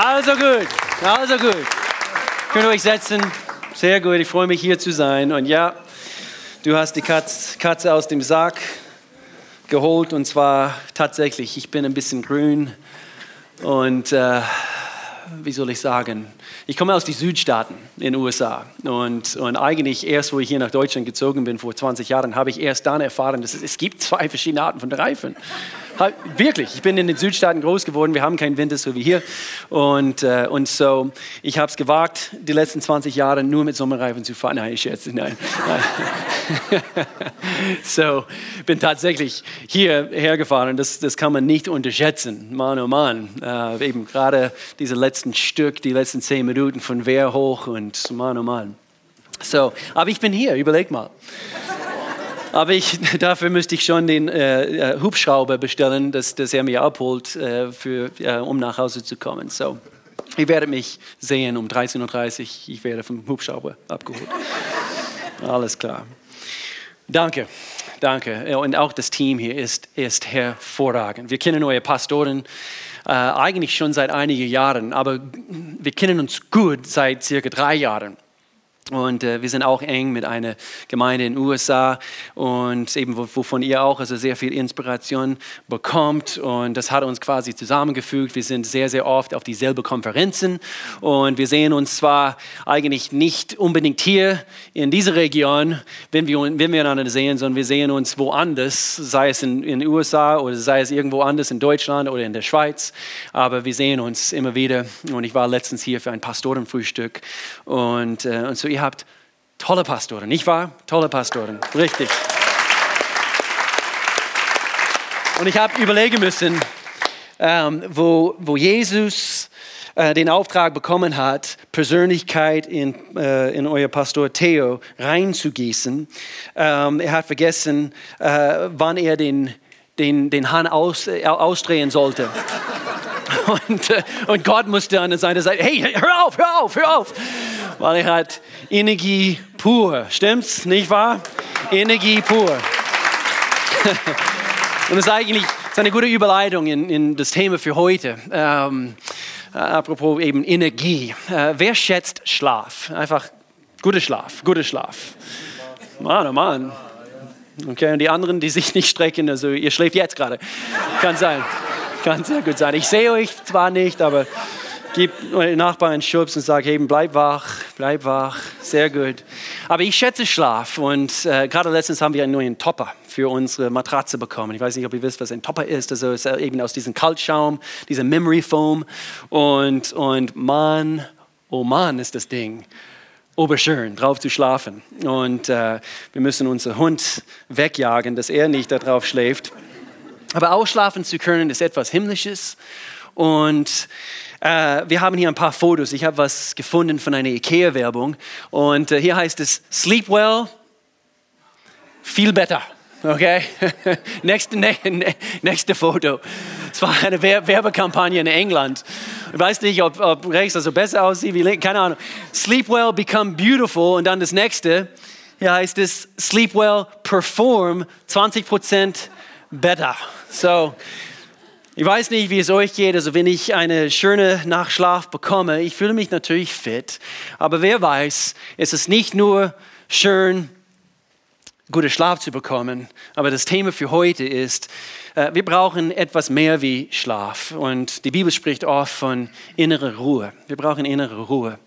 Also gut, also gut. Könnt ihr euch setzen? Sehr gut, ich freue mich hier zu sein. Und ja, du hast die Katz, Katze aus dem Sack geholt und zwar tatsächlich, ich bin ein bisschen grün und äh, wie soll ich sagen, ich komme aus den Südstaaten in den USA und, und eigentlich erst, wo ich hier nach Deutschland gezogen bin vor 20 Jahren, habe ich erst dann erfahren, dass es, es gibt zwei verschiedene Arten von Reifen. Wirklich, ich bin in den Südstaaten groß geworden, wir haben keinen Winter so wie hier. Und, äh, und so, ich habe es gewagt, die letzten 20 Jahre nur mit Sommerreifen zu fahren. Nein, ich schätze, nein. so, bin tatsächlich hierher gefahren. Das, das kann man nicht unterschätzen. Mann, oh Mann. Äh, eben gerade diese letzten Stück, die letzten 10 Minuten von Wehr hoch und Mann, oh Mann. So, aber ich bin hier, überleg mal. Aber ich, dafür müsste ich schon den äh, äh, Hubschrauber bestellen, dass, dass er mich abholt, äh, für, äh, um nach Hause zu kommen. So, ihr werdet mich sehen um 13.30 Uhr. Ich werde vom Hubschrauber abgeholt. Alles klar. Danke, danke. Und auch das Team hier ist, ist hervorragend. Wir kennen eure Pastoren äh, eigentlich schon seit einigen Jahren, aber wir kennen uns gut seit circa drei Jahren. Und äh, wir sind auch eng mit einer Gemeinde in den USA und eben wovon ihr auch also sehr viel Inspiration bekommt. Und das hat uns quasi zusammengefügt. Wir sind sehr, sehr oft auf dieselbe Konferenzen und wir sehen uns zwar eigentlich nicht unbedingt hier in dieser Region, wenn wir, wenn wir einander sehen, sondern wir sehen uns woanders, sei es in, in den USA oder sei es irgendwo anders in Deutschland oder in der Schweiz. Aber wir sehen uns immer wieder. Und ich war letztens hier für ein Pastorenfrühstück und, äh, und so ihr habt tolle Pastoren, nicht wahr? Tolle Pastoren, richtig. Und ich habe überlegen müssen, ähm, wo, wo Jesus äh, den Auftrag bekommen hat, Persönlichkeit in, äh, in euer Pastor Theo reinzugießen. Ähm, er hat vergessen, äh, wann er den, den, den Hahn aus, äh, ausdrehen sollte. Und, äh, und Gott musste an seiner Seite, hey, hör auf, hör auf, hör auf. Weil er hat Energie pur. Stimmt's, nicht wahr? Energie pur. Und das ist eigentlich eine gute Überleitung in, in das Thema für heute. Ähm, äh, apropos eben Energie. Äh, wer schätzt Schlaf? Einfach guter Schlaf, guter Schlaf. Mann, oh Mann. Okay, und die anderen, die sich nicht strecken, also ihr schläft jetzt gerade. Kann sein. Kann sehr gut sein. Ich sehe euch zwar nicht, aber gib euren Nachbarn einen Schubs und sag eben, bleib wach, bleib wach. Sehr gut. Aber ich schätze Schlaf und äh, gerade letztens haben wir einen neuen Topper für unsere Matratze bekommen. Ich weiß nicht, ob ihr wisst, was ein Topper ist. Also ist eben aus diesem Kaltschaum, dieser Memory Foam und, und Mann, oh Mann ist das Ding oberschön, drauf zu schlafen. Und äh, wir müssen unseren Hund wegjagen, dass er nicht darauf schläft. Aber ausschlafen zu können ist etwas Himmlisches. Und äh, wir haben hier ein paar Fotos. Ich habe was gefunden von einer IKEA-Werbung. Und äh, hier heißt es Sleep well, feel better. Okay, nächste, ne, nächste Foto. Es war eine Werbekampagne in England. Ich weiß nicht, ob, ob rechts also besser aussieht wie links, keine Ahnung. Sleep well, become beautiful. Und dann das nächste. Hier heißt es Sleep well, perform 20 Prozent better. So, ich weiß nicht, wie es euch geht. Also, wenn ich eine schöne Nachschlaf bekomme, ich fühle mich natürlich fit. Aber wer weiß, es ist nicht nur schön, guten Schlaf zu bekommen. Aber das Thema für heute ist, äh, wir brauchen etwas mehr wie Schlaf. Und die Bibel spricht oft von innerer Ruhe. Wir brauchen innere Ruhe.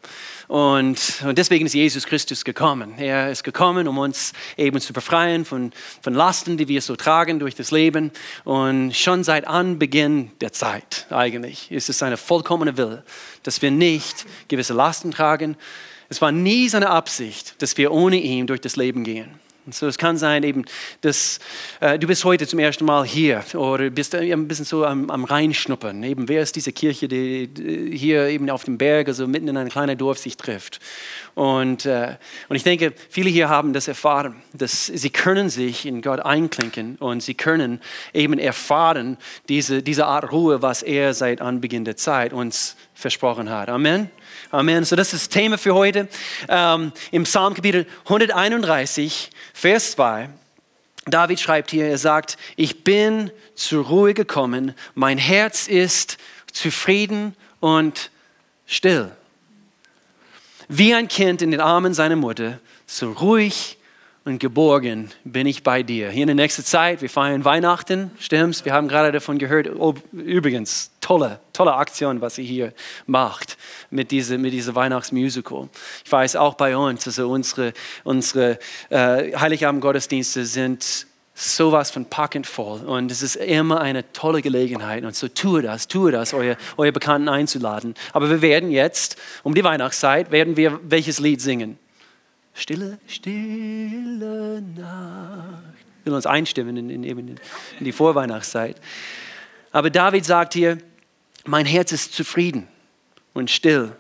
Und, und deswegen ist Jesus Christus gekommen. Er ist gekommen, um uns eben zu befreien von, von Lasten, die wir so tragen durch das Leben. Und schon seit Anbeginn der Zeit eigentlich ist es seine vollkommene Wille, dass wir nicht gewisse Lasten tragen. Es war nie seine Absicht, dass wir ohne ihn durch das Leben gehen. Und so, es kann sein, eben, dass äh, du bist heute zum ersten Mal hier oder bist äh, ein bisschen so am, am Reinschnuppern. Eben, wer ist diese Kirche, die, hier eben auf dem Berg, also mitten in einem kleinen Dorf sich trifft? Und, äh, und ich denke, viele hier haben das erfahren, dass sie können sich in Gott einklinken und sie können eben erfahren diese, diese Art Ruhe, was er seit Anbeginn der Zeit uns versprochen hat. Amen. Amen. So, das ist das Thema für heute. Ähm, Im Psalmkapitel 131, Vers 2. David schreibt hier, er sagt, ich bin zur Ruhe gekommen, mein Herz ist zufrieden und still. Wie ein Kind in den Armen seiner Mutter, so ruhig und geborgen bin ich bei dir. Hier in der nächsten Zeit, wir feiern Weihnachten, stimmt's? Wir haben gerade davon gehört. Oh, übrigens, tolle, tolle Aktion, was sie hier macht mit diesem mit diese Weihnachtsmusical. Ich weiß auch bei uns, also unsere, unsere äh, Heiligabend-Gottesdienste sind sowas von packend voll und es ist immer eine tolle Gelegenheit und so tue das, tue das, eure, eure Bekannten einzuladen. Aber wir werden jetzt, um die Weihnachtszeit, werden wir welches Lied singen? Stille, stille Nacht. Wir will uns einstimmen in, in, in, in die Vorweihnachtszeit. Aber David sagt hier, mein Herz ist zufrieden und still,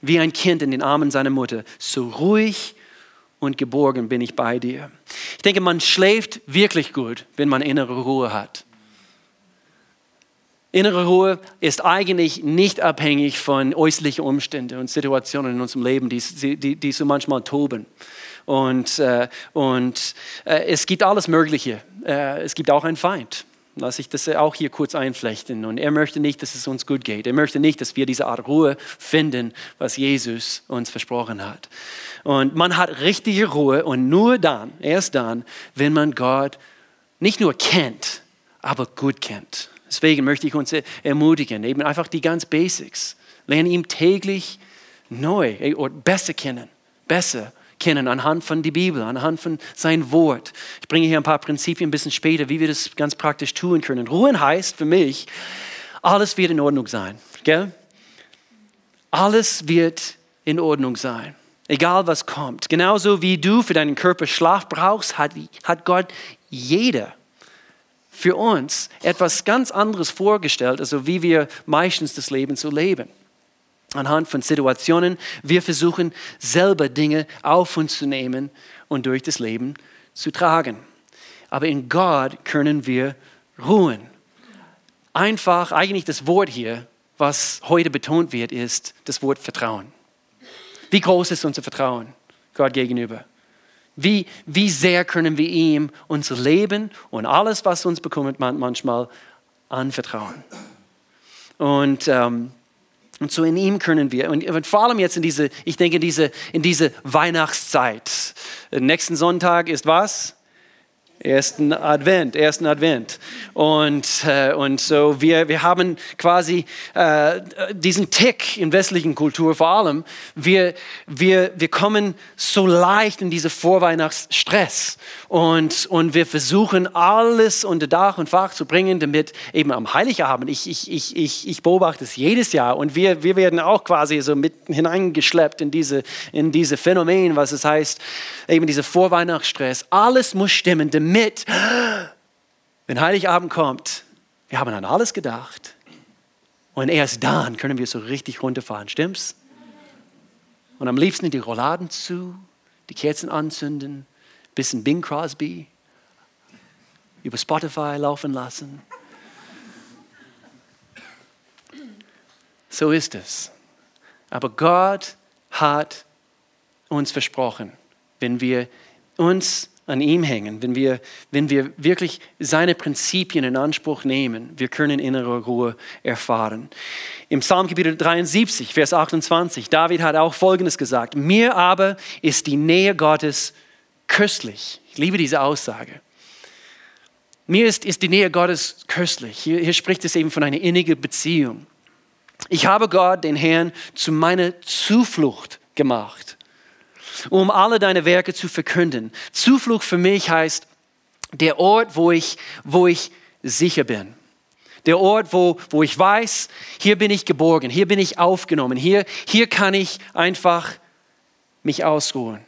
wie ein Kind in den Armen seiner Mutter. So ruhig und geborgen bin ich bei dir. Ich denke, man schläft wirklich gut, wenn man innere Ruhe hat. Innere Ruhe ist eigentlich nicht abhängig von äußerlichen Umständen und Situationen in unserem Leben, die, die, die so manchmal toben. Und, äh, und äh, es gibt alles Mögliche. Äh, es gibt auch einen Feind. Lass ich das auch hier kurz einflechten. Und er möchte nicht, dass es uns gut geht. Er möchte nicht, dass wir diese Art Ruhe finden, was Jesus uns versprochen hat. Und man hat richtige Ruhe und nur dann, erst dann, wenn man Gott nicht nur kennt, aber gut kennt. Deswegen möchte ich uns ermutigen, eben einfach die ganz Basics. Lernen ihm täglich neu oder besser kennen, besser kennen anhand von der Bibel, anhand von sein Wort. Ich bringe hier ein paar Prinzipien ein bisschen später, wie wir das ganz praktisch tun können. Ruhen heißt für mich, alles wird in Ordnung sein. Gell? Alles wird in Ordnung sein. Egal was kommt. Genauso wie du für deinen Körper Schlaf brauchst, hat, hat Gott jeder für uns etwas ganz anderes vorgestellt, also wie wir meistens das Leben zu leben. Anhand von Situationen, wir versuchen selber Dinge auf uns zu nehmen und durch das Leben zu tragen. Aber in Gott können wir ruhen. Einfach, eigentlich das Wort hier, was heute betont wird, ist das Wort Vertrauen. Wie groß ist unser Vertrauen Gott gegenüber? Wie, wie sehr können wir ihm unser Leben und alles, was uns bekommt, manchmal anvertrauen. Und, ähm, und so in ihm können wir, und vor allem jetzt in diese, ich denke, diese, in diese Weihnachtszeit. Nächsten Sonntag ist was? ersten Advent, ersten Advent. Und, äh, und so wir, wir haben quasi äh, diesen Tick in westlichen Kultur vor allem. Wir, wir, wir kommen so leicht in diese Vorweihnachtsstress und, und wir versuchen alles unter Dach und Fach zu bringen, damit eben am Heiligabend, ich, ich, ich, ich, ich beobachte es jedes Jahr und wir, wir werden auch quasi so mit hineingeschleppt in diese, in diese Phänomen, was es heißt, eben diese Vorweihnachtsstress. Alles muss stimmen, damit mit, wenn Heiligabend kommt, wir haben an alles gedacht. Und erst dann können wir so richtig runterfahren, stimmt's? Und am liebsten die Rolladen zu, die Kerzen anzünden, bisschen Bing Crosby über Spotify laufen lassen. So ist es. Aber Gott hat uns versprochen, wenn wir uns an ihm hängen, wenn wir, wenn wir wirklich seine Prinzipien in Anspruch nehmen, wir können innere Ruhe erfahren. Im Psalm Kapitel 73, Vers 28, David hat auch Folgendes gesagt, mir aber ist die Nähe Gottes köstlich. Ich liebe diese Aussage. Mir ist, ist die Nähe Gottes köstlich. Hier, hier spricht es eben von einer innigen Beziehung. Ich habe Gott, den Herrn, zu meiner Zuflucht gemacht um alle deine Werke zu verkünden. Zuflucht für mich heißt der Ort, wo ich, wo ich sicher bin. Der Ort, wo, wo ich weiß, hier bin ich geborgen, hier bin ich aufgenommen, hier, hier kann ich einfach mich ausruhen.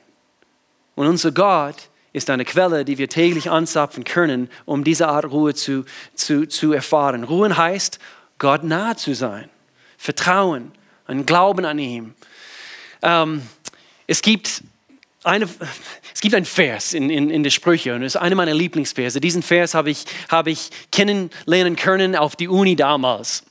Und unser Gott ist eine Quelle, die wir täglich anzapfen können, um diese Art Ruhe zu, zu, zu erfahren. Ruhen heißt, Gott nahe zu sein, Vertrauen, ein Glauben an ihm. Ähm, es gibt, eine, es gibt einen Vers in, in, in der Sprüche und es ist einer meiner Lieblingsverse. Diesen Vers habe ich, habe ich kennenlernen können auf die Uni damals.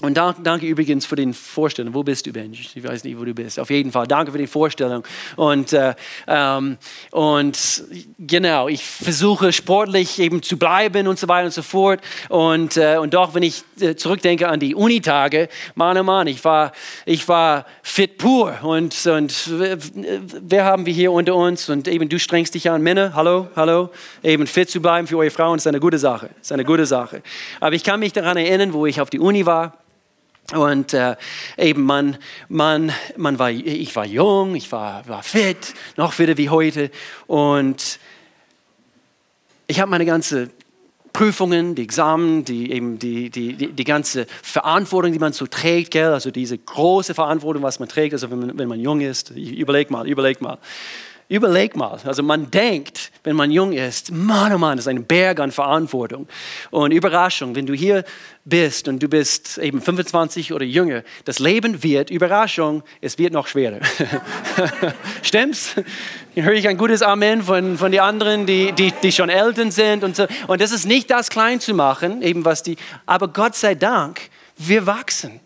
Und danke übrigens für die Vorstellung. Wo bist du, Benji? Ich weiß nicht, wo du bist. Auf jeden Fall, danke für die Vorstellung. Und, äh, ähm, und genau, ich versuche sportlich eben zu bleiben und so weiter und so fort. Und, äh, und doch, wenn ich äh, zurückdenke an die Unitage, Mann, oh Mann, ich war, ich war fit pur. Und, und wer haben wir hier unter uns? Und eben, du strengst dich an, Männer, hallo, hallo. Eben fit zu bleiben für eure Frauen ist eine gute Sache. Ist eine gute Sache. Aber ich kann mich daran erinnern, wo ich auf die Uni war. Und äh, eben man, man, man war, ich war jung, ich war, war fit, noch fitter wie heute. Und ich habe meine ganze Prüfungen, die Examen, die, eben die, die, die, die, ganze Verantwortung, die man so trägt, gell? also diese große Verantwortung, was man trägt, also wenn man, wenn man jung ist, überleg mal, überleg mal. Überleg mal, also man denkt, wenn man jung ist, Mann, oh Mann, das ist ein Berg an Verantwortung. Und Überraschung, wenn du hier bist und du bist eben 25 oder jünger, das Leben wird, Überraschung, es wird noch schwerer. Stimmt's? Hier höre ich ein gutes Amen von, von den anderen, die, die, die schon Eltern sind und so. Und das ist nicht das klein zu machen, eben was die, aber Gott sei Dank, wir wachsen.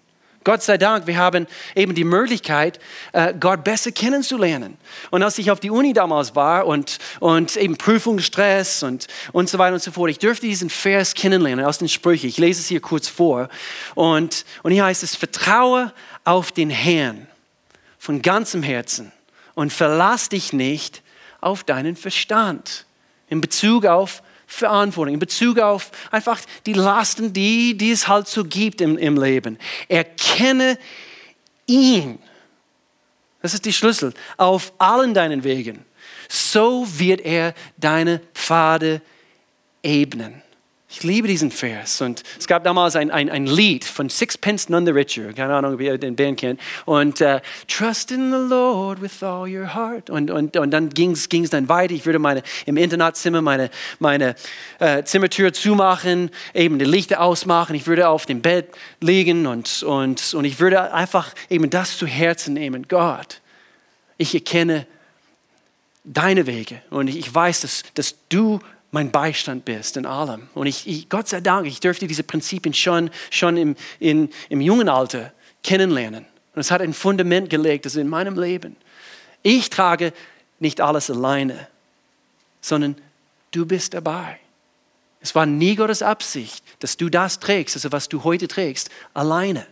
Gott sei Dank, wir haben eben die Möglichkeit, äh, Gott besser kennenzulernen. Und als ich auf die Uni damals war und, und eben Prüfungsstress und, und so weiter und so fort, ich dürfte diesen Vers kennenlernen aus den Sprüchen. Ich lese es hier kurz vor. Und, und hier heißt es, vertraue auf den Herrn von ganzem Herzen und verlass dich nicht auf deinen Verstand in Bezug auf Verantwortung, in Bezug auf einfach die Lasten, die, die es halt so gibt im, im Leben. Erkenne ihn. Das ist die Schlüssel. Auf allen deinen Wegen. So wird er deine Pfade ebnen. Ich liebe diesen Vers. Und es gab damals ein, ein, ein Lied von Sixpence None the Richer. Keine Ahnung, ob ihr den Band kennt. Und uh, Trust in the Lord with all your heart. Und, und, und dann ging es dann weiter. Ich würde meine, im Internatzimmer meine, meine uh, Zimmertür zumachen, eben die Lichter ausmachen. Ich würde auf dem Bett liegen und, und, und ich würde einfach eben das zu Herzen nehmen. Gott, ich erkenne deine Wege und ich weiß, dass, dass du mein Beistand bist in allem. Und ich, ich, Gott sei Dank, ich dürfte diese Prinzipien schon, schon im, in, im jungen Alter kennenlernen. Und es hat ein Fundament gelegt, das in meinem Leben. Ich trage nicht alles alleine, sondern du bist dabei. Es war nie Gottes Absicht, dass du das trägst, also was du heute trägst, alleine.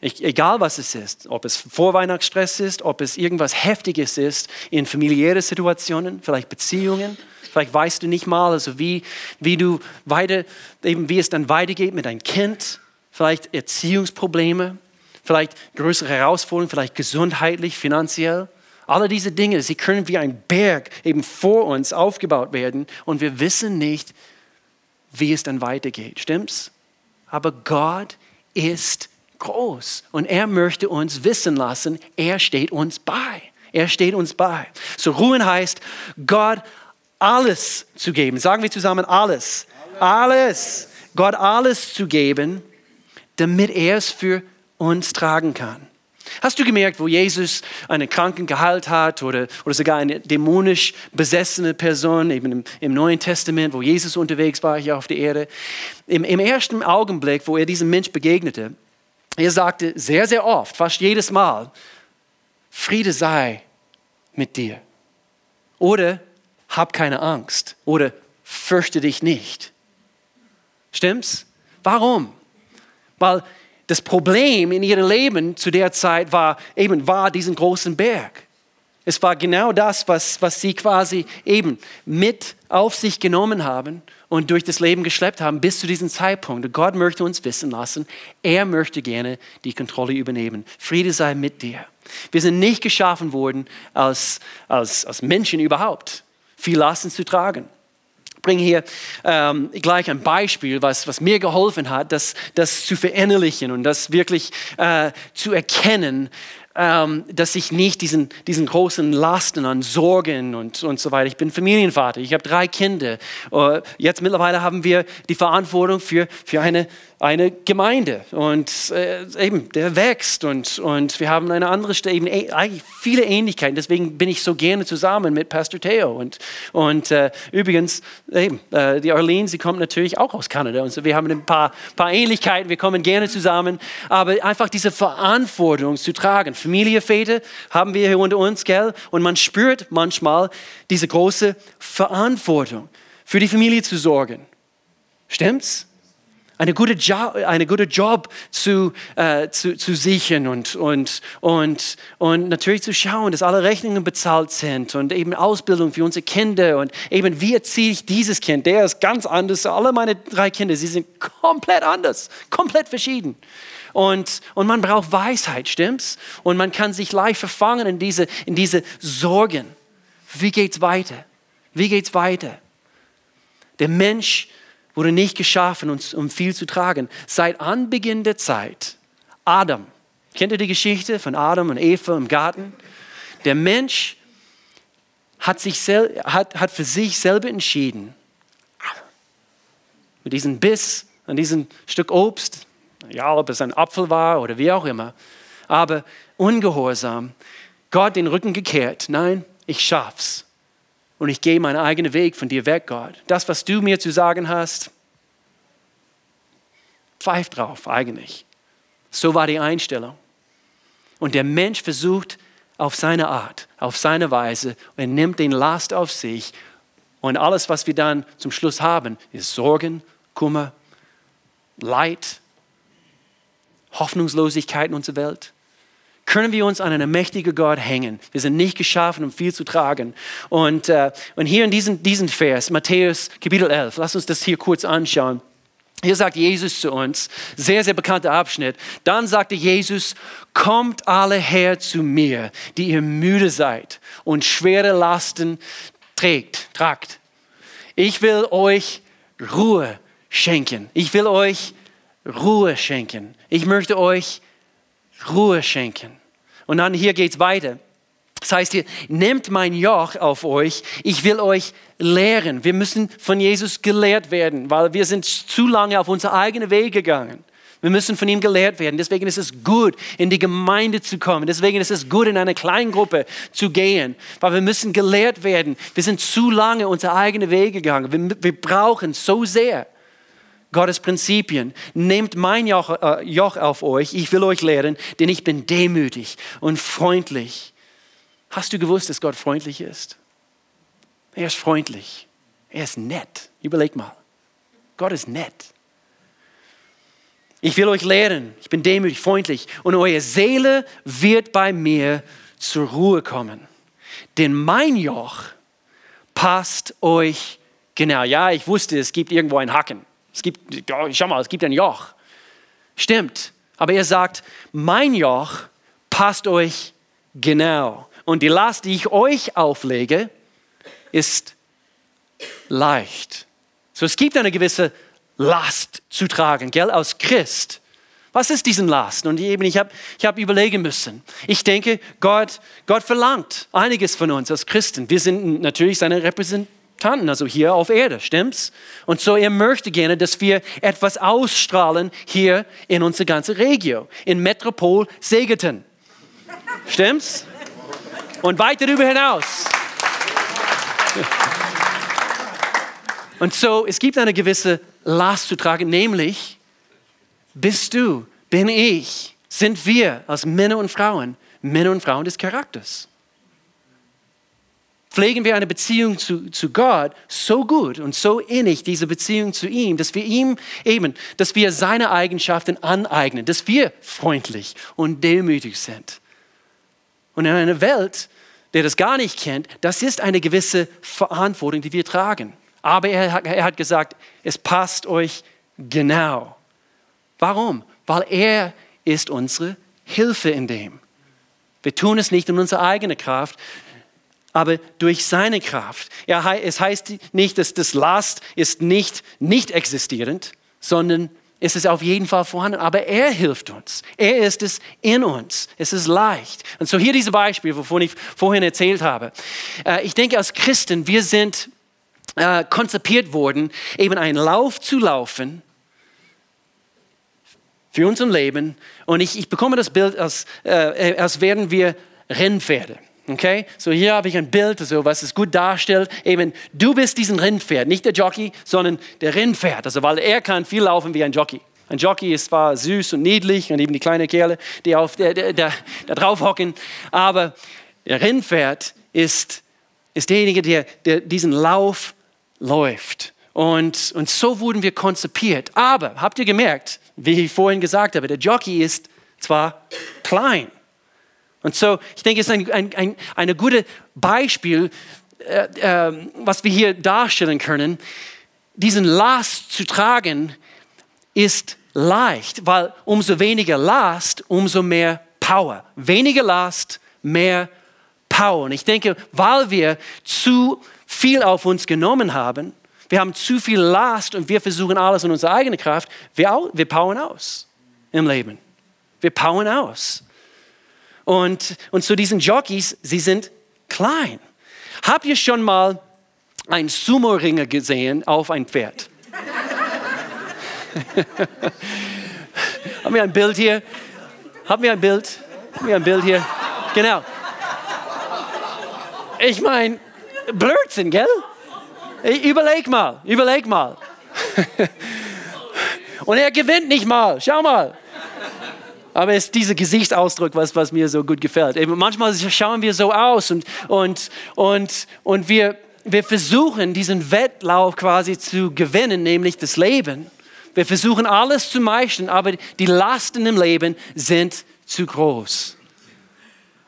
Ich, egal was es ist, ob es Vorweihnachtsstress ist, ob es irgendwas Heftiges ist in familiären Situationen, vielleicht Beziehungen, Vielleicht weißt du nicht mal, also wie, wie du weiter, eben wie es dann weitergeht mit deinem Kind. Vielleicht Erziehungsprobleme, vielleicht größere Herausforderungen, vielleicht gesundheitlich, finanziell. Alle diese Dinge, sie können wie ein Berg eben vor uns aufgebaut werden und wir wissen nicht, wie es dann weitergeht. Stimmt's? Aber Gott ist groß und er möchte uns wissen lassen, er steht uns bei. Er steht uns bei. So ruhen heißt, Gott alles zu geben. Sagen wir zusammen alles. Alles. alles. Gott alles zu geben, damit er es für uns tragen kann. Hast du gemerkt, wo Jesus einen Kranken geheilt hat oder, oder sogar eine dämonisch besessene Person, eben im, im, Neuen Testament, wo Jesus unterwegs war hier auf der Erde? Im, Im ersten Augenblick, wo er diesem Mensch begegnete, er sagte sehr, sehr oft, fast jedes Mal, Friede sei mit dir. Oder hab keine Angst oder fürchte dich nicht. Stimmt's? Warum? Weil das Problem in ihrem Leben zu der Zeit war eben war diesen großen Berg. Es war genau das, was, was sie quasi eben mit auf sich genommen haben und durch das Leben geschleppt haben bis zu diesem Zeitpunkt. Und Gott möchte uns wissen lassen, er möchte gerne die Kontrolle übernehmen. Friede sei mit dir. Wir sind nicht geschaffen worden als, als, als Menschen überhaupt viel Lasten zu tragen. Ich bringe hier ähm, gleich ein Beispiel, was, was mir geholfen hat, das, das zu verinnerlichen und das wirklich äh, zu erkennen, ähm, dass ich nicht diesen, diesen großen Lasten an Sorgen und, und so weiter. Ich bin Familienvater, ich habe drei Kinder. Uh, jetzt mittlerweile haben wir die Verantwortung für, für eine, eine Gemeinde und äh, eben, der wächst und, und wir haben eine andere Stelle, eben eigentlich viele Ähnlichkeiten. Deswegen bin ich so gerne zusammen mit Pastor Theo und, und äh, übrigens, eben, äh, die Arlene, sie kommt natürlich auch aus Kanada und so, wir haben ein paar, paar Ähnlichkeiten, wir kommen gerne zusammen, aber einfach diese Verantwortung zu tragen. Familie, Väter haben wir hier unter uns, gell? Und man spürt manchmal diese große Verantwortung, für die Familie zu sorgen. Stimmt's? Eine gute Job, eine gute Job zu, äh, zu, zu sichern und, und, und, und natürlich zu schauen, dass alle Rechnungen bezahlt sind und eben Ausbildung für unsere Kinder und eben wie erziehe ich dieses Kind, der ist ganz anders. Alle meine drei Kinder, sie sind komplett anders, komplett verschieden. Und, und man braucht Weisheit, stimmt's? Und man kann sich leicht verfangen in diese, in diese Sorgen. Wie geht's weiter? Wie geht's weiter? Der Mensch wurde nicht geschaffen, um viel zu tragen. Seit Anbeginn der Zeit, Adam, kennt ihr die Geschichte von Adam und Eva im Garten? Der Mensch hat, sich sel hat, hat für sich selber entschieden, mit diesem Biss an diesem Stück Obst, ja, ob es ein Apfel war oder wie auch immer, aber ungehorsam, Gott den Rücken gekehrt. Nein, ich schaff's und ich gehe meinen eigenen Weg von dir weg, Gott. Das, was du mir zu sagen hast, pfeift drauf eigentlich. So war die Einstellung. Und der Mensch versucht auf seine Art, auf seine Weise, er nimmt den Last auf sich. Und alles, was wir dann zum Schluss haben, ist Sorgen, Kummer, Leid, Hoffnungslosigkeit in unserer Welt können wir uns an einen mächtigen Gott hängen. Wir sind nicht geschaffen, um viel zu tragen. Und, äh, und hier in diesem, diesem Vers, Matthäus Kapitel 11, lass uns das hier kurz anschauen. Hier sagt Jesus zu uns, sehr, sehr bekannter Abschnitt. Dann sagte Jesus, kommt alle her zu mir, die ihr müde seid und schwere Lasten trägt, tragt. Ich will euch Ruhe schenken. Ich will euch Ruhe schenken. Ich möchte euch Ruhe schenken. Und dann hier geht es weiter. Das heißt hier, nehmt mein Joch auf euch, ich will euch lehren. Wir müssen von Jesus gelehrt werden, weil wir sind zu lange auf unsere eigene Wege gegangen. Wir müssen von ihm gelehrt werden. Deswegen ist es gut, in die Gemeinde zu kommen. Deswegen ist es gut, in eine Kleingruppe zu gehen, weil wir müssen gelehrt werden. Wir sind zu lange unsere eigene Wege gegangen. Wir, wir brauchen so sehr Gottes Prinzipien. Nehmt mein Joch, äh, Joch auf euch, ich will euch lehren, denn ich bin demütig und freundlich. Hast du gewusst, dass Gott freundlich ist? Er ist freundlich. Er ist nett. Überleg mal. Gott ist nett. Ich will euch lehren. Ich bin demütig, freundlich. Und eure Seele wird bei mir zur Ruhe kommen. Denn mein Joch passt euch genau. Ja, ich wusste, es gibt irgendwo einen Haken. Es gibt, schau mal, es gibt ein Joch. Stimmt. Aber er sagt, mein Joch passt euch genau. Und die Last, die ich euch auflege, ist leicht. So, es gibt eine gewisse Last zu tragen, gell, aus Christ. Was ist diesen Last? Und eben, ich habe ich hab überlegen müssen. Ich denke, Gott, Gott verlangt einiges von uns als Christen. Wir sind natürlich seine Repräsentanten Tanten, also hier auf Erde, stimmt's? Und so, er möchte gerne, dass wir etwas ausstrahlen hier in unsere ganze Region, in Metropol Segerten. Stimmt's? Und weit darüber hinaus. Und so, es gibt eine gewisse Last zu tragen, nämlich, bist du, bin ich, sind wir als Männer und Frauen, Männer und Frauen des Charakters pflegen wir eine Beziehung zu, zu Gott so gut und so innig, diese Beziehung zu ihm, dass wir ihm eben, dass wir seine Eigenschaften aneignen, dass wir freundlich und demütig sind. Und in einer Welt, der das gar nicht kennt, das ist eine gewisse Verantwortung, die wir tragen. Aber er hat, er hat gesagt, es passt euch genau. Warum? Weil er ist unsere Hilfe in dem. Wir tun es nicht in unserer eigenen Kraft, aber durch seine Kraft. es heißt nicht, dass das Last ist nicht nicht existierend, sondern ist es auf jeden Fall vorhanden, aber er hilft uns. Er ist es in uns. Es ist leicht. Und so hier diese Beispiele, wovon ich vorhin erzählt habe. Äh, ich denke, als Christen, wir sind äh, konzipiert worden, eben einen Lauf zu laufen für unser Leben. Und ich, ich bekomme das Bild, als, äh, als wären wir Rennpferde. Okay, so hier habe ich ein Bild, so was es gut darstellt. Eben, du bist diesen Rennpferd, nicht der Jockey, sondern der Rennpferd. Also, weil er kann viel laufen wie ein Jockey. Ein Jockey ist zwar süß und niedlich und eben die kleinen Kerle, die auf der, der, der, da drauf hocken, aber der Rennpferd ist, ist derjenige, der, der diesen Lauf läuft. Und, und so wurden wir konzipiert. Aber habt ihr gemerkt, wie ich vorhin gesagt habe, der Jockey ist zwar klein. Und so, ich denke, es ist ein, ein, ein eine gute Beispiel, äh, äh, was wir hier darstellen können. Diesen Last zu tragen ist leicht, weil umso weniger Last, umso mehr Power. Weniger Last, mehr Power. Und ich denke, weil wir zu viel auf uns genommen haben, wir haben zu viel Last und wir versuchen alles in unserer eigenen Kraft, wir, wir powern aus im Leben. Wir powern aus. Und, und zu diesen Jockeys, sie sind klein. Habt ihr schon mal einen Sumo-Ringer gesehen auf ein Pferd? haben wir ein Bild hier? Haben wir ein Bild? Haben wir ein Bild hier? Genau. Ich meine, Blödsinn, gell? Überleg mal, überleg mal. Und er gewinnt nicht mal. Schau mal. Aber es ist dieser Gesichtsausdruck, was, was mir so gut gefällt. Eben manchmal schauen wir so aus und, und, und, und wir, wir versuchen, diesen Wettlauf quasi zu gewinnen, nämlich das Leben. Wir versuchen alles zu meistern, aber die Lasten im Leben sind zu groß.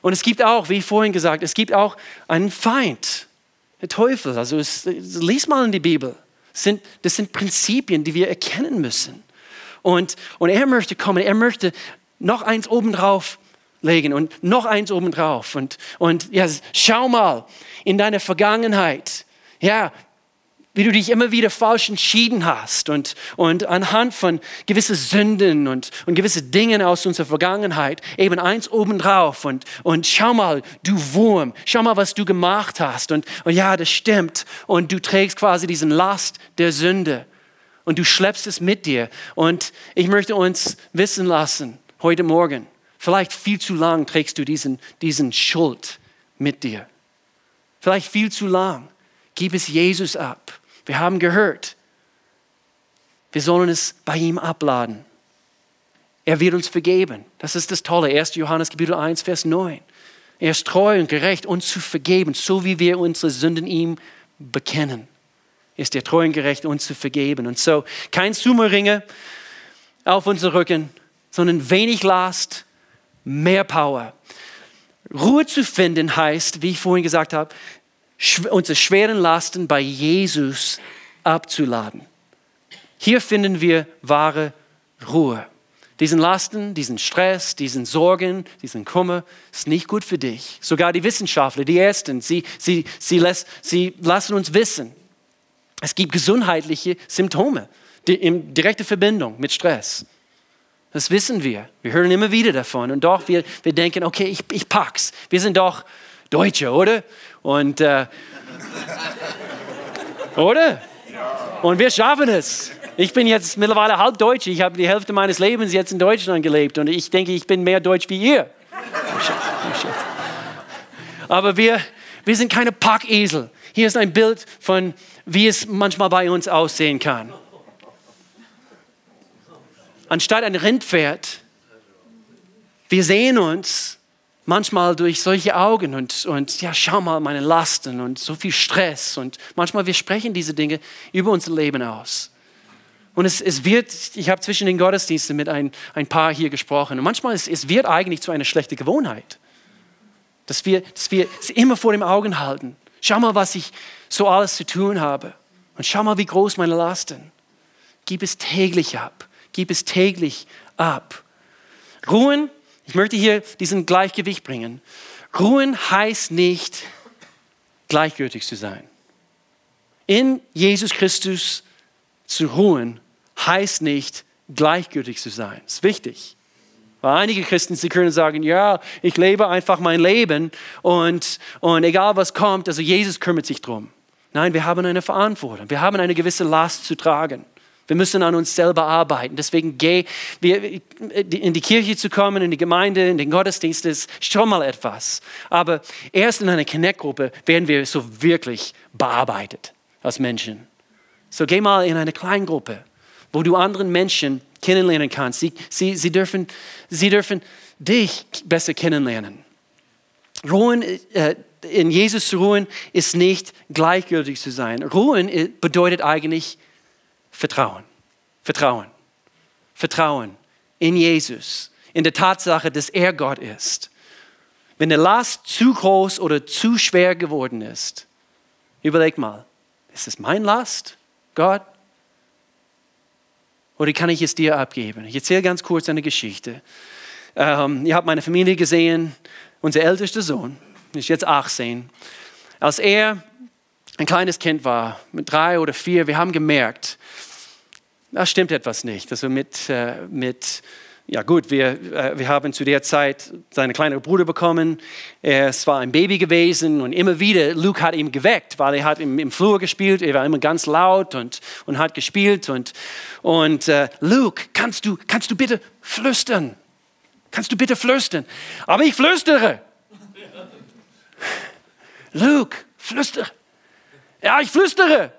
Und es gibt auch, wie vorhin gesagt, es gibt auch einen Feind, der Teufel. Also es, lies mal in die Bibel. Das sind, das sind Prinzipien, die wir erkennen müssen. Und, und er möchte kommen, er möchte noch eins obendrauf legen und noch eins obendrauf. Und, und ja, schau mal in deine Vergangenheit. Ja, wie du dich immer wieder falsch entschieden hast und, und anhand von gewissen Sünden und, und gewissen Dingen aus unserer Vergangenheit eben eins obendrauf. Und, und schau mal, du Wurm, schau mal, was du gemacht hast. Und, und ja, das stimmt. Und du trägst quasi diesen Last der Sünde. Und du schleppst es mit dir. Und ich möchte uns wissen lassen, heute Morgen, vielleicht viel zu lang trägst du diesen, diesen Schuld mit dir. Vielleicht viel zu lang. Gib es Jesus ab. Wir haben gehört, wir sollen es bei ihm abladen. Er wird uns vergeben. Das ist das Tolle. 1. Johannes Kapitel 1, Vers 9. Er ist treu und gerecht, uns zu vergeben, so wie wir unsere Sünden ihm bekennen. Ist er treu und gerecht, uns zu vergeben. Und so kein Summeringe auf unser Rücken, sondern wenig Last, mehr Power. Ruhe zu finden heißt, wie ich vorhin gesagt habe, unsere schweren Lasten bei Jesus abzuladen. Hier finden wir wahre Ruhe. Diesen Lasten, diesen Stress, diesen Sorgen, diesen Kummer ist nicht gut für dich. Sogar die Wissenschaftler, die Ersten, sie, sie, sie, lässt, sie lassen uns wissen, es gibt gesundheitliche Symptome die in direkter Verbindung mit Stress. Das wissen wir. Wir hören immer wieder davon. Und doch, wir, wir denken, okay, ich, ich pack's. Wir sind doch Deutsche, oder? Und, äh, oder? Und wir schaffen es. Ich bin jetzt mittlerweile halb Deutsch. Ich habe die Hälfte meines Lebens jetzt in Deutschland gelebt. Und ich denke, ich bin mehr Deutsch wie ihr. Aber wir, wir sind keine Packesel. Hier ist ein Bild von, wie es manchmal bei uns aussehen kann anstatt ein Rindpferd, wir sehen uns manchmal durch solche Augen und, und ja, schau mal meine Lasten und so viel Stress und manchmal wir sprechen diese Dinge über unser Leben aus. Und es, es wird, ich habe zwischen den Gottesdiensten mit ein, ein paar hier gesprochen und manchmal es, es wird eigentlich zu einer schlechten Gewohnheit, dass wir, dass wir es immer vor den Augen halten. Schau mal, was ich so alles zu tun habe und schau mal, wie groß meine Lasten. Gib es täglich ab gib es täglich ab. Ruhen, ich möchte hier diesen Gleichgewicht bringen. Ruhen heißt nicht, gleichgültig zu sein. In Jesus Christus zu ruhen heißt nicht, gleichgültig zu sein. Das ist wichtig. Weil einige Christen, sie können sagen, ja, ich lebe einfach mein Leben und, und egal was kommt, also Jesus kümmert sich drum. Nein, wir haben eine Verantwortung. Wir haben eine gewisse Last zu tragen. Wir müssen an uns selber arbeiten. Deswegen geh, in die Kirche zu kommen, in die Gemeinde, in den Gottesdienst ist schon mal etwas. Aber erst in einer Connect-Gruppe werden wir so wirklich bearbeitet als Menschen. So geh mal in eine Kleingruppe, wo du anderen Menschen kennenlernen kannst. Sie, sie, sie, dürfen, sie dürfen dich besser kennenlernen. Ruhen, äh, in Jesus zu ruhen, ist nicht gleichgültig zu sein. Ruhen äh, bedeutet eigentlich Vertrauen. Vertrauen. Vertrauen in Jesus, in der Tatsache, dass er Gott ist. Wenn der Last zu groß oder zu schwer geworden ist, überleg mal, ist es mein Last, Gott? Oder kann ich es dir abgeben? Ich erzähle ganz kurz eine Geschichte. Ähm, ihr habt meine Familie gesehen. Unser ältester Sohn ist jetzt 18. Als er ein kleines Kind war, mit drei oder vier, wir haben gemerkt, da stimmt etwas nicht. Also mit, äh, mit ja gut, wir, äh, wir haben zu der Zeit seinen kleinen Bruder bekommen. Es war ein Baby gewesen und immer wieder, Luke hat ihn geweckt, weil er hat im, im Flur gespielt. Er war immer ganz laut und, und hat gespielt. Und, und äh, Luke, kannst du, kannst du bitte flüstern? Kannst du bitte flüstern? Aber ich flüstere. Luke, flüstere. Ja, ich flüstere.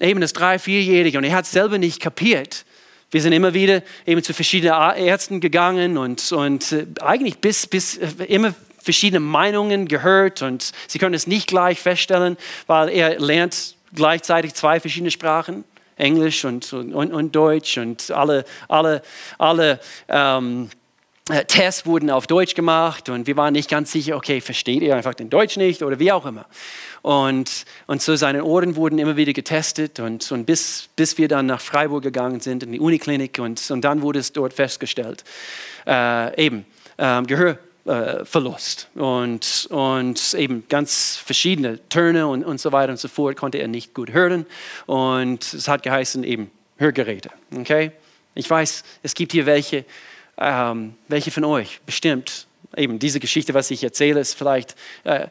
Eben das drei-, vierjährige. Und er hat es selber nicht kapiert. Wir sind immer wieder eben zu verschiedenen Ärzten gegangen und, und äh, eigentlich bis, bis äh, immer verschiedene Meinungen gehört. Und sie können es nicht gleich feststellen, weil er lernt gleichzeitig zwei verschiedene Sprachen, Englisch und, und, und Deutsch. Und alle, alle, alle ähm, äh, Tests wurden auf Deutsch gemacht. Und wir waren nicht ganz sicher, okay, versteht er einfach den Deutsch nicht oder wie auch immer. Und, und so seine Ohren wurden immer wieder getestet und, und bis, bis wir dann nach Freiburg gegangen sind, in die Uniklinik und, und dann wurde es dort festgestellt, äh, eben äh, Gehörverlust und, und eben ganz verschiedene Töne und, und so weiter und so fort konnte er nicht gut hören und es hat geheißen eben Hörgeräte. Okay? Ich weiß, es gibt hier welche, ähm, welche von euch bestimmt eben diese Geschichte, was ich erzähle, ist vielleicht äh,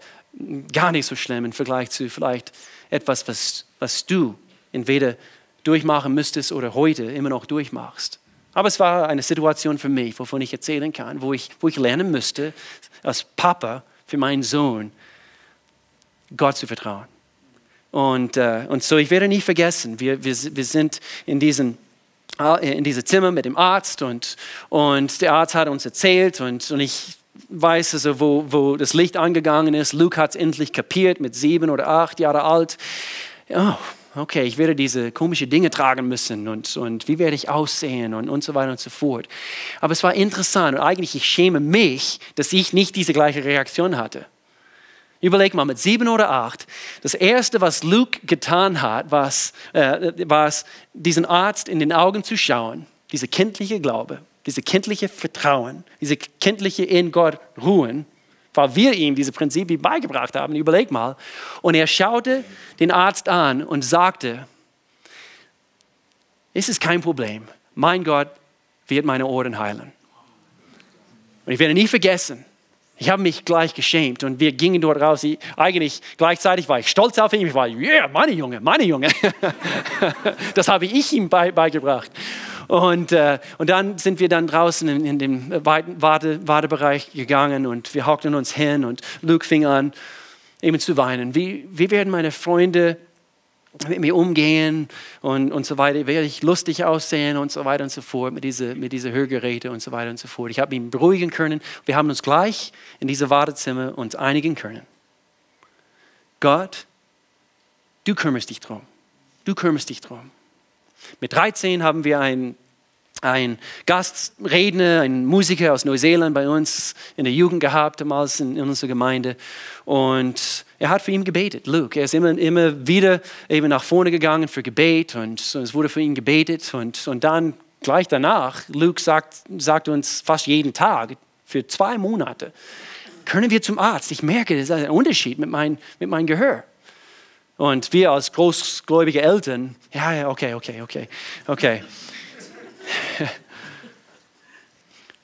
gar nicht so schlimm im Vergleich zu vielleicht etwas, was, was du entweder durchmachen müsstest oder heute immer noch durchmachst. Aber es war eine Situation für mich, wovon ich erzählen kann, wo ich, wo ich lernen müsste, als Papa für meinen Sohn, Gott zu vertrauen. Und, äh, und so, ich werde nie vergessen, wir, wir, wir sind in diesem äh, in diese Zimmer mit dem Arzt und, und der Arzt hat uns erzählt und, und ich weiß, also, wo, wo das Licht angegangen ist. Luke hat es endlich kapiert, mit sieben oder acht Jahre alt. Oh, okay, ich werde diese komischen Dinge tragen müssen und, und wie werde ich aussehen und, und so weiter und so fort. Aber es war interessant und eigentlich ich schäme mich, dass ich nicht diese gleiche Reaktion hatte. Überleg mal, mit sieben oder acht, das Erste, was Luke getan hat, war äh, es, diesen Arzt in den Augen zu schauen, diese kindliche Glaube diese kindliche Vertrauen, diese kindliche in Gott ruhen, weil wir ihm diese Prinzipien beigebracht haben. Überleg mal. Und er schaute den Arzt an und sagte, es ist kein Problem. Mein Gott wird meine Ohren heilen. Und ich werde nie vergessen, ich habe mich gleich geschämt und wir gingen dort raus. Ich, eigentlich gleichzeitig war ich stolz auf ihn. Ich war, yeah, meine Junge, meine Junge. das habe ich ihm beigebracht. Und, äh, und dann sind wir dann draußen in, in den Warte, Wartebereich gegangen und wir hockten uns hin und Luke fing an, eben zu weinen. Wie, wie werden meine Freunde mit mir umgehen und, und so weiter, werde ich lustig aussehen und so weiter und so fort mit diesen mit diese Hörgeräte und so weiter und so fort. Ich habe ihn beruhigen können. Wir haben uns gleich in diese Wartezimmer uns einigen können. Gott, du kümmerst dich drum. Du kümmerst dich drum. Mit 13 haben wir einen ein Gastredner, ein Musiker aus Neuseeland bei uns in der Jugend gehabt, damals in, in unserer Gemeinde. Und er hat für ihn gebetet, Luke. Er ist immer, immer wieder eben nach vorne gegangen für Gebet und es wurde für ihn gebetet. Und, und dann gleich danach, Luke sagt, sagt uns fast jeden Tag für zwei Monate, können wir zum Arzt. Ich merke, das ist ein Unterschied mit, mein, mit meinem Gehör. Und wir als großgläubige Eltern, ja, ja, okay, okay, okay, okay.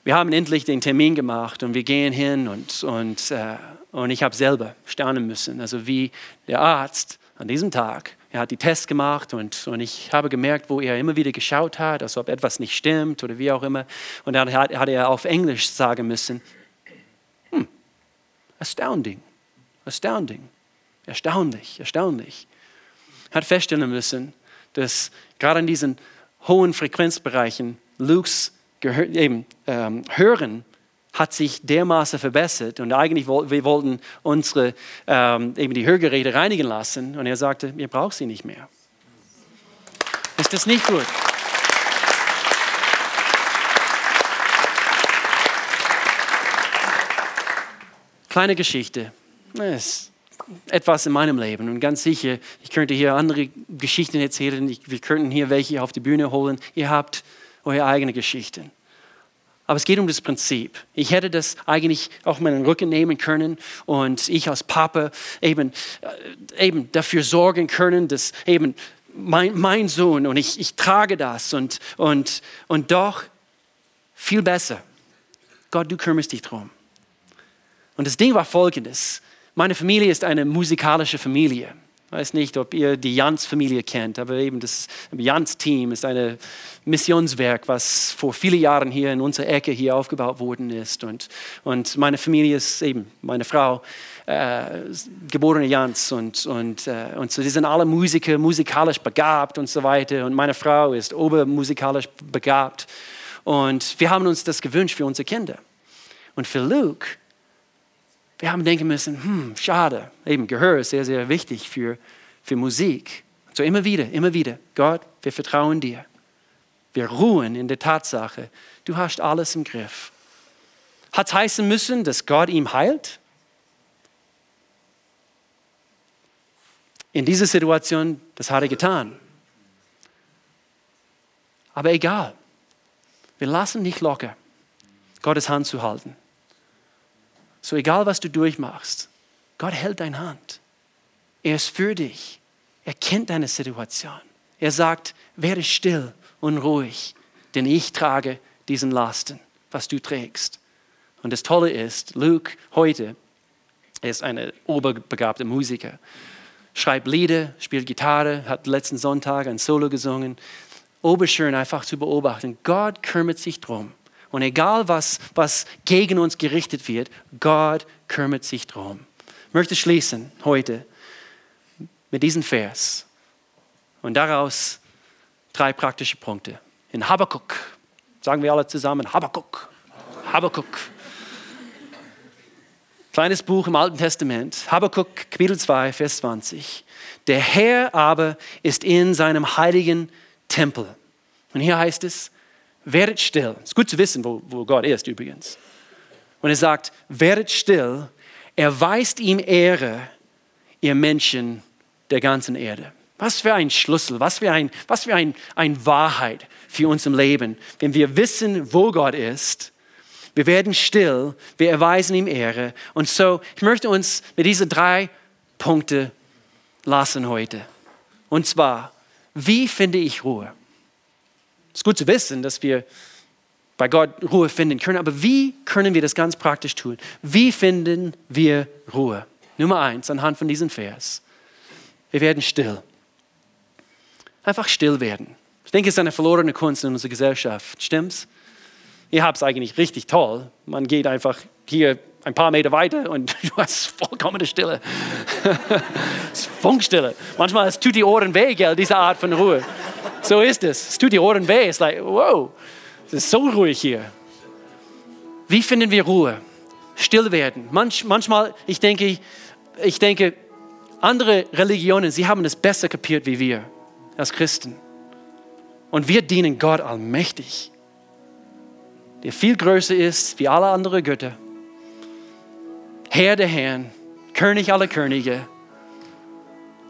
wir haben endlich den Termin gemacht und wir gehen hin und, und, äh, und ich habe selber staunen müssen. Also wie der Arzt an diesem Tag, er hat die Tests gemacht und, und ich habe gemerkt, wo er immer wieder geschaut hat, als ob etwas nicht stimmt oder wie auch immer. Und dann hat, hat er auf Englisch sagen müssen, hm, astounding, astounding, erstaunlich, erstaunlich. Er hat feststellen müssen, dass gerade in diesen hohen Frequenzbereichen Lukes eben, ähm, Hören hat sich dermaßen verbessert und eigentlich wollten wir wollten unsere ähm, eben die Hörgeräte reinigen lassen und er sagte, ihr braucht sie nicht mehr. Ist das nicht gut? Kleine Geschichte. Es etwas in meinem Leben und ganz sicher, ich könnte hier andere Geschichten erzählen, ich, wir könnten hier welche auf die Bühne holen. Ihr habt eure eigene Geschichten. Aber es geht um das Prinzip. Ich hätte das eigentlich auch meinen Rücken nehmen können und ich als Papa eben, äh, eben dafür sorgen können, dass eben mein, mein Sohn und ich, ich trage das und, und, und doch viel besser. Gott, du kümmerst dich drum. Und das Ding war folgendes. Meine Familie ist eine musikalische Familie weiß nicht, ob ihr die Jans-Familie kennt, aber eben das Jans-Team ist ein Missionswerk, was vor vielen Jahren hier in unserer Ecke hier aufgebaut worden ist. Und, und meine Familie ist eben meine Frau, äh, geborene Jans und, und, äh, und so, die sind alle Musiker, musikalisch begabt und so weiter. Und meine Frau ist obermusikalisch begabt. Und wir haben uns das gewünscht für unsere Kinder. Und für Luke wir haben denken müssen, hm, schade, eben Gehör ist sehr, sehr wichtig für, für Musik. So immer wieder, immer wieder, Gott, wir vertrauen dir. Wir ruhen in der Tatsache, du hast alles im Griff. Hat es heißen müssen, dass Gott ihm heilt? In dieser Situation, das hat er getan. Aber egal, wir lassen nicht locker, Gottes Hand zu halten. So egal, was du durchmachst, Gott hält deine Hand. Er ist für dich. Er kennt deine Situation. Er sagt, werde still und ruhig, denn ich trage diesen Lasten, was du trägst. Und das Tolle ist, Luke heute ist ein oberbegabter Musiker, schreibt Lieder, spielt Gitarre, hat letzten Sonntag ein Solo gesungen. Oberschön einfach zu beobachten. Gott kümmert sich drum. Und egal, was, was gegen uns gerichtet wird, Gott kümmert sich darum. Ich möchte schließen heute mit diesem Vers und daraus drei praktische Punkte. In Habakkuk, sagen wir alle zusammen, Habakkuk, Habakkuk. Kleines Buch im Alten Testament, Habakkuk, Kapitel 2, Vers 20. Der Herr aber ist in seinem heiligen Tempel. Und hier heißt es, werdet still. Es ist gut zu wissen, wo, wo Gott ist übrigens. Und er sagt, werdet still, erweist ihm Ehre, ihr Menschen der ganzen Erde. Was für ein Schlüssel, was für ein, was für ein, ein Wahrheit für uns im Leben. Wenn wir wissen, wo Gott ist, wir werden still, wir erweisen ihm Ehre. Und so, ich möchte uns mit diesen drei Punkten lassen heute. Und zwar, wie finde ich Ruhe? Es ist gut zu wissen, dass wir bei Gott Ruhe finden können, aber wie können wir das ganz praktisch tun? Wie finden wir Ruhe? Nummer eins, anhand von diesem Vers. Wir werden still. Einfach still werden. Ich denke, es ist eine verlorene Kunst in unserer Gesellschaft. Stimmt's? Ihr habt es eigentlich richtig toll. Man geht einfach hier ein paar Meter weiter und du hast vollkommene Stille. es ist Funkstille. Manchmal es tut die Ohren weh, gell, diese Art von Ruhe. So ist es. Es tut die Ohren weh. Es ist like, wow, es ist so ruhig hier. Wie finden wir Ruhe? Still werden. Manch, manchmal, ich denke, ich denke, andere Religionen, sie haben es besser kapiert wie wir als Christen. Und wir dienen Gott allmächtig, der viel größer ist wie alle anderen Götter. Herr der Herren, König aller Könige.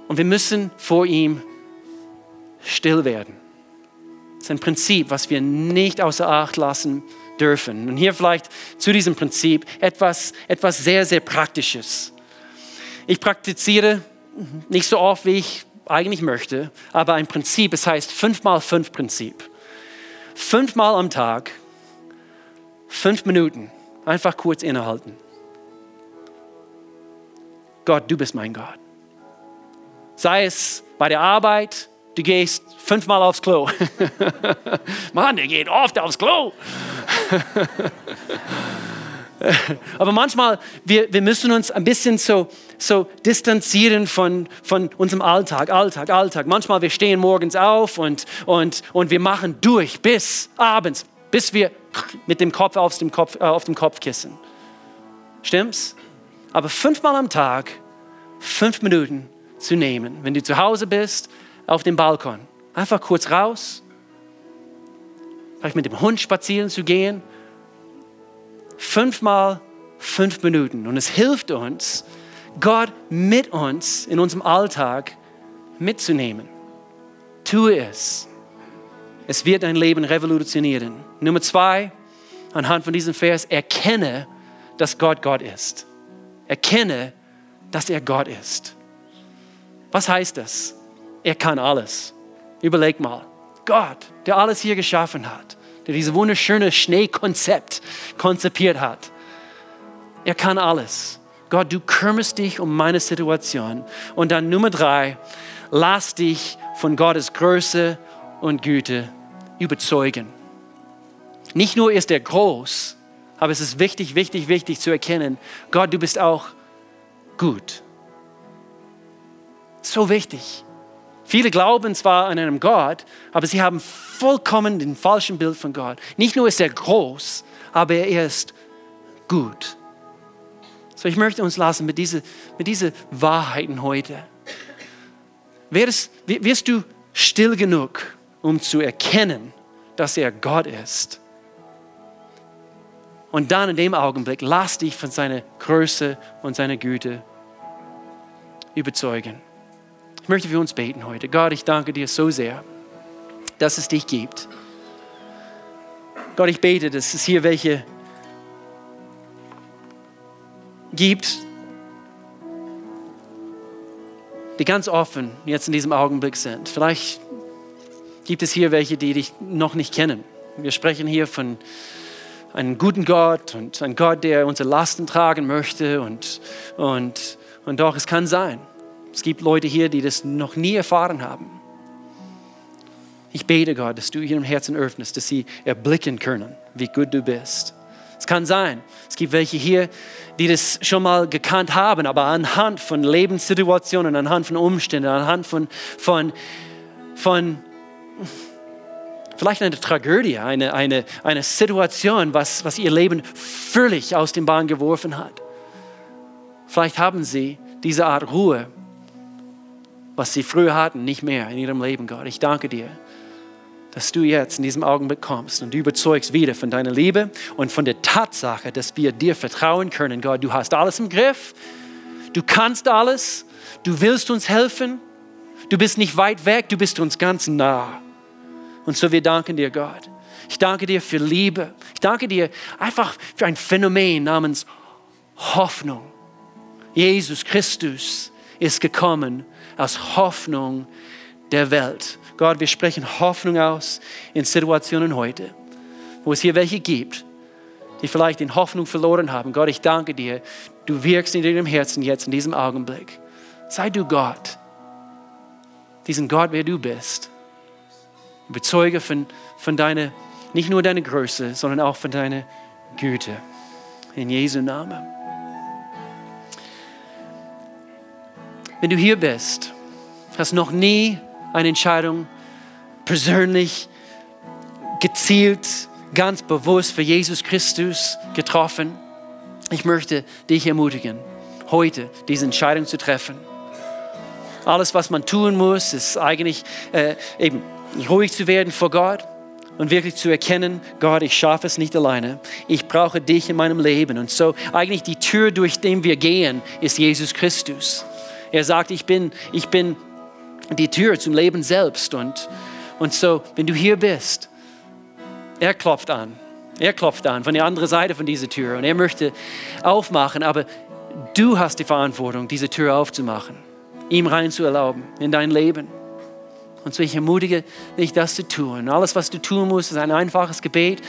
Und wir müssen vor ihm still werden. Das ist ein Prinzip, was wir nicht außer Acht lassen dürfen. Und hier vielleicht zu diesem Prinzip etwas, etwas sehr, sehr Praktisches. Ich praktiziere nicht so oft, wie ich eigentlich möchte, aber ein Prinzip, es heißt 5 mal 5 Prinzip. fünfmal am Tag, fünf Minuten, einfach kurz innehalten. Gott, du bist mein Gott. Sei es bei der Arbeit, du gehst fünfmal aufs Klo. Mann, der geht oft aufs Klo. Aber manchmal, wir, wir müssen uns ein bisschen so, so distanzieren von, von unserem Alltag, Alltag, Alltag. Manchmal, wir stehen morgens auf und, und, und wir machen durch bis abends, bis wir mit dem Kopf auf dem, Kopf, äh, auf dem Kopfkissen. Stimmt's? Aber fünfmal am Tag, fünf Minuten zu nehmen, wenn du zu Hause bist, auf dem Balkon. Einfach kurz raus, vielleicht mit dem Hund spazieren zu gehen fünfmal fünf Minuten. Und es hilft uns, Gott mit uns in unserem Alltag mitzunehmen. Tue es. Es wird dein Leben revolutionieren. Nummer zwei, anhand von diesem Vers, erkenne, dass Gott Gott ist. Erkenne, dass er Gott ist. Was heißt das? Er kann alles. Überleg mal. Gott, der alles hier geschaffen hat, der dieses wunderschöne Schneekonzept konzipiert hat. Er kann alles. Gott, du kümmerst dich um meine Situation. Und dann Nummer drei, lass dich von Gottes Größe und Güte überzeugen. Nicht nur ist er groß, aber es ist wichtig, wichtig, wichtig zu erkennen, Gott, du bist auch gut. So wichtig. Viele glauben zwar an einen Gott, aber sie haben vollkommen den falschen Bild von Gott. Nicht nur ist er groß, aber er ist gut. So, ich möchte uns lassen mit diesen mit diese Wahrheiten heute. Wirst, wirst du still genug, um zu erkennen, dass er Gott ist? Und dann in dem Augenblick lass dich von seiner Größe und seiner Güte überzeugen. Ich möchte für uns beten heute. Gott, ich danke dir so sehr, dass es dich gibt. Gott, ich bete, dass es hier welche gibt, die ganz offen jetzt in diesem Augenblick sind. Vielleicht gibt es hier welche, die dich noch nicht kennen. Wir sprechen hier von einem guten Gott und einem Gott, der unsere Lasten tragen möchte. Und, und, und doch, es kann sein, es gibt Leute hier, die das noch nie erfahren haben. Ich bete Gott, dass du ihrem Herzen öffnest, dass sie erblicken können, wie gut du bist. Es kann sein, es gibt welche hier, die das schon mal gekannt haben, aber anhand von Lebenssituationen, anhand von Umständen, anhand von, von, von vielleicht eine Tragödie, eine, eine, eine Situation, was, was ihr Leben völlig aus dem Bahn geworfen hat. Vielleicht haben sie diese Art Ruhe was sie früher hatten, nicht mehr in ihrem Leben, Gott. Ich danke dir, dass du jetzt in diesem Augenblick kommst und du überzeugst wieder von deiner Liebe und von der Tatsache, dass wir dir vertrauen können, Gott. Du hast alles im Griff, du kannst alles, du willst uns helfen, du bist nicht weit weg, du bist uns ganz nah. Und so wir danken dir, Gott. Ich danke dir für Liebe. Ich danke dir einfach für ein Phänomen namens Hoffnung. Jesus Christus ist gekommen aus Hoffnung der Welt. Gott, wir sprechen Hoffnung aus in Situationen heute, wo es hier welche gibt, die vielleicht die Hoffnung verloren haben. Gott, ich danke dir, du wirkst in ihrem Herzen jetzt in diesem Augenblick. Sei du Gott, diesen Gott, wer du bist. Bezeuge von, von deiner, nicht nur deiner Größe, sondern auch von deiner Güte. In Jesu Namen. Wenn du hier bist, hast noch nie eine Entscheidung persönlich, gezielt, ganz bewusst für Jesus Christus getroffen, ich möchte dich ermutigen, heute diese Entscheidung zu treffen. Alles, was man tun muss, ist eigentlich äh, eben ruhig zu werden vor Gott und wirklich zu erkennen, Gott, ich schaffe es nicht alleine. Ich brauche dich in meinem Leben. Und so eigentlich die Tür, durch die wir gehen, ist Jesus Christus. Er sagt, ich bin, ich bin die Tür zum Leben selbst. Und, und so, wenn du hier bist, er klopft an. Er klopft an von der anderen Seite von dieser Tür und er möchte aufmachen, aber du hast die Verantwortung, diese Tür aufzumachen, ihm rein zu erlauben in dein Leben. Und so ich ermutige dich, das zu tun. Alles, was du tun musst, ist ein einfaches Gebet,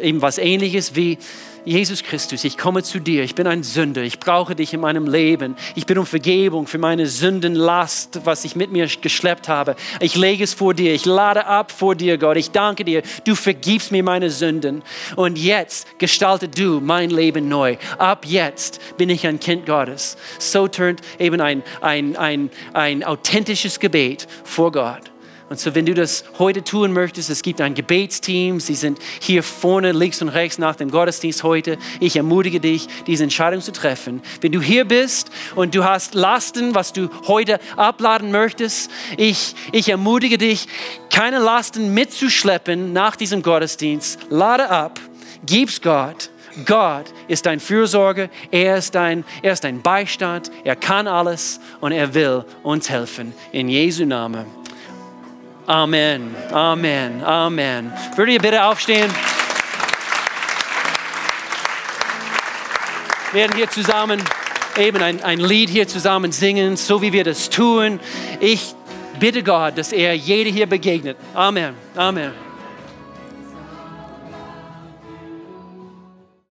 eben was ähnliches wie Jesus Christus, ich komme zu dir, ich bin ein Sünder, ich brauche dich in meinem Leben, ich bin um Vergebung für meine Sündenlast, was ich mit mir geschleppt habe. Ich lege es vor dir, ich lade ab vor dir, Gott, ich danke dir, du vergibst mir meine Sünden und jetzt gestalte du mein Leben neu. Ab jetzt bin ich ein Kind Gottes. So turnt eben ein, ein, ein, ein authentisches Gebet vor Gott. Und so, wenn du das heute tun möchtest, es gibt ein Gebetsteam, sie sind hier vorne, links und rechts nach dem Gottesdienst heute. Ich ermutige dich, diese Entscheidung zu treffen. Wenn du hier bist und du hast Lasten, was du heute abladen möchtest, ich, ich ermutige dich, keine Lasten mitzuschleppen nach diesem Gottesdienst. Lade ab, gib's Gott. Gott ist dein Fürsorge, er ist dein, er ist dein Beistand, er kann alles und er will uns helfen. In Jesu Namen. Amen, Amen, Amen. Würde ihr bitte aufstehen? Wir werden hier zusammen eben ein, ein Lied hier zusammen singen, so wie wir das tun. Ich bitte Gott, dass er jede hier begegnet. Amen, Amen.